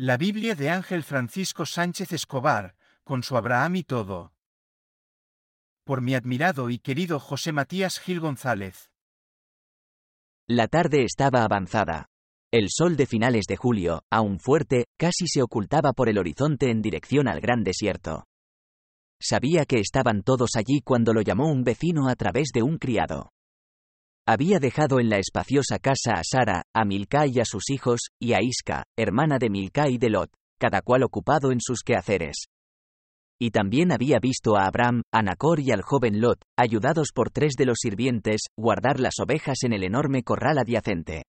La Biblia de Ángel Francisco Sánchez Escobar, con su Abraham y todo. Por mi admirado y querido José Matías Gil González. La tarde estaba avanzada. El sol de finales de julio, aún fuerte, casi se ocultaba por el horizonte en dirección al gran desierto. Sabía que estaban todos allí cuando lo llamó un vecino a través de un criado. Había dejado en la espaciosa casa a Sara, a Milca y a sus hijos, y a Isca, hermana de Milca y de Lot, cada cual ocupado en sus quehaceres. Y también había visto a Abraham, a Nacor y al joven Lot, ayudados por tres de los sirvientes, guardar las ovejas en el enorme corral adyacente.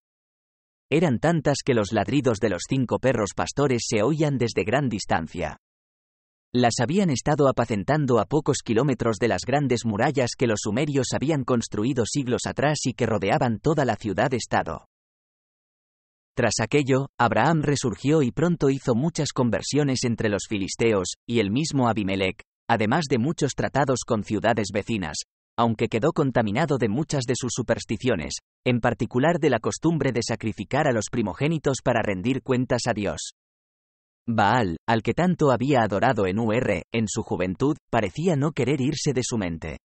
Eran tantas que los ladridos de los cinco perros pastores se oían desde gran distancia. Las habían estado apacentando a pocos kilómetros de las grandes murallas que los sumerios habían construido siglos atrás y que rodeaban toda la ciudad-estado. Tras aquello, Abraham resurgió y pronto hizo muchas conversiones entre los filisteos, y el mismo Abimelech, además de muchos tratados con ciudades vecinas, aunque quedó contaminado de muchas de sus supersticiones, en particular de la costumbre de sacrificar a los primogénitos para rendir cuentas a Dios. Baal, al que tanto había adorado en UR, en su juventud, parecía no querer irse de su mente.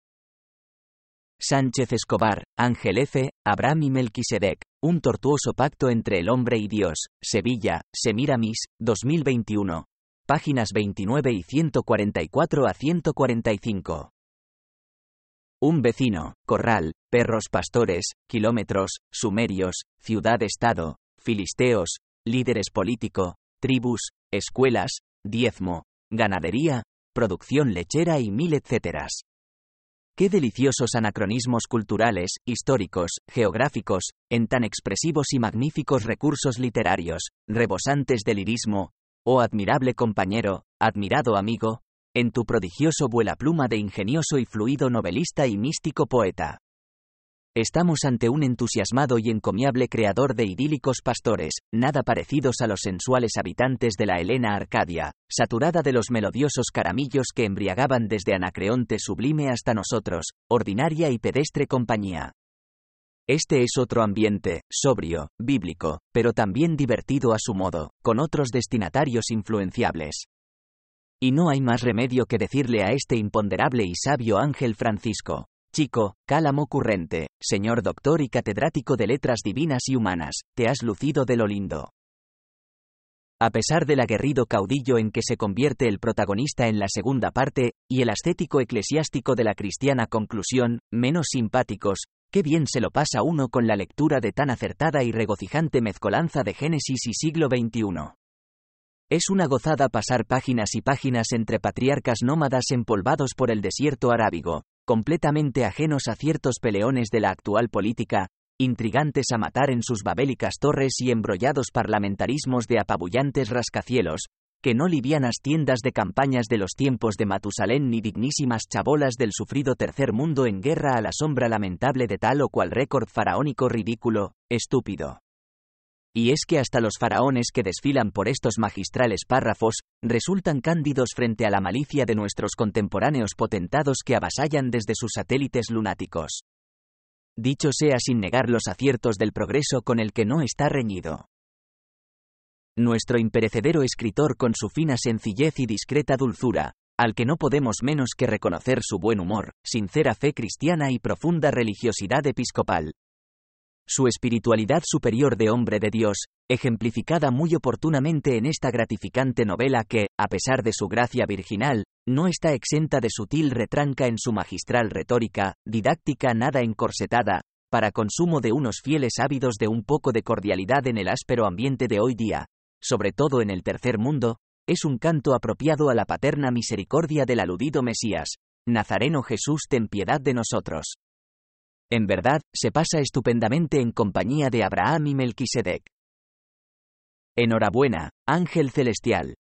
Sánchez Escobar, Ángel F., Abraham y Melquisedec, un tortuoso pacto entre el hombre y Dios, Sevilla, Semiramis, 2021. Páginas 29 y 144 a 145. Un vecino, corral, perros pastores, kilómetros, sumerios, ciudad-estado, filisteos, líderes político, tribus, escuelas, diezmo, ganadería, producción lechera y mil etcéteras. Qué deliciosos anacronismos culturales, históricos, geográficos, en tan expresivos y magníficos recursos literarios, rebosantes de lirismo, oh admirable compañero, admirado amigo, en tu prodigioso vuela pluma de ingenioso y fluido novelista y místico poeta. Estamos ante un entusiasmado y encomiable creador de idílicos pastores, nada parecidos a los sensuales habitantes de la Helena Arcadia, saturada de los melodiosos caramillos que embriagaban desde Anacreonte sublime hasta nosotros, ordinaria y pedestre compañía. Este es otro ambiente, sobrio, bíblico, pero también divertido a su modo, con otros destinatarios influenciables. Y no hay más remedio que decirle a este imponderable y sabio ángel Francisco, Chico, cálamo currente, señor doctor y catedrático de letras divinas y humanas, te has lucido de lo lindo. A pesar del aguerrido caudillo en que se convierte el protagonista en la segunda parte, y el ascético eclesiástico de la cristiana conclusión, menos simpáticos, qué bien se lo pasa uno con la lectura de tan acertada y regocijante mezcolanza de Génesis y siglo XXI. Es una gozada pasar páginas y páginas entre patriarcas nómadas empolvados por el desierto arábigo, completamente ajenos a ciertos peleones de la actual política, intrigantes a matar en sus babélicas torres y embrollados parlamentarismos de apabullantes rascacielos, que no livianas tiendas de campañas de los tiempos de Matusalén ni dignísimas chabolas del sufrido tercer mundo en guerra a la sombra lamentable de tal o cual récord faraónico ridículo, estúpido. Y es que hasta los faraones que desfilan por estos magistrales párrafos, resultan cándidos frente a la malicia de nuestros contemporáneos potentados que avasallan desde sus satélites lunáticos. Dicho sea sin negar los aciertos del progreso con el que no está reñido. Nuestro imperecedero escritor con su fina sencillez y discreta dulzura, al que no podemos menos que reconocer su buen humor, sincera fe cristiana y profunda religiosidad episcopal, su espiritualidad superior de hombre de Dios, ejemplificada muy oportunamente en esta gratificante novela que, a pesar de su gracia virginal, no está exenta de sutil retranca en su magistral retórica, didáctica nada encorsetada, para consumo de unos fieles ávidos de un poco de cordialidad en el áspero ambiente de hoy día, sobre todo en el tercer mundo, es un canto apropiado a la paterna misericordia del aludido Mesías. Nazareno Jesús, ten piedad de nosotros. En verdad, se pasa estupendamente en compañía de Abraham y Melquisedec. Enhorabuena, ángel celestial,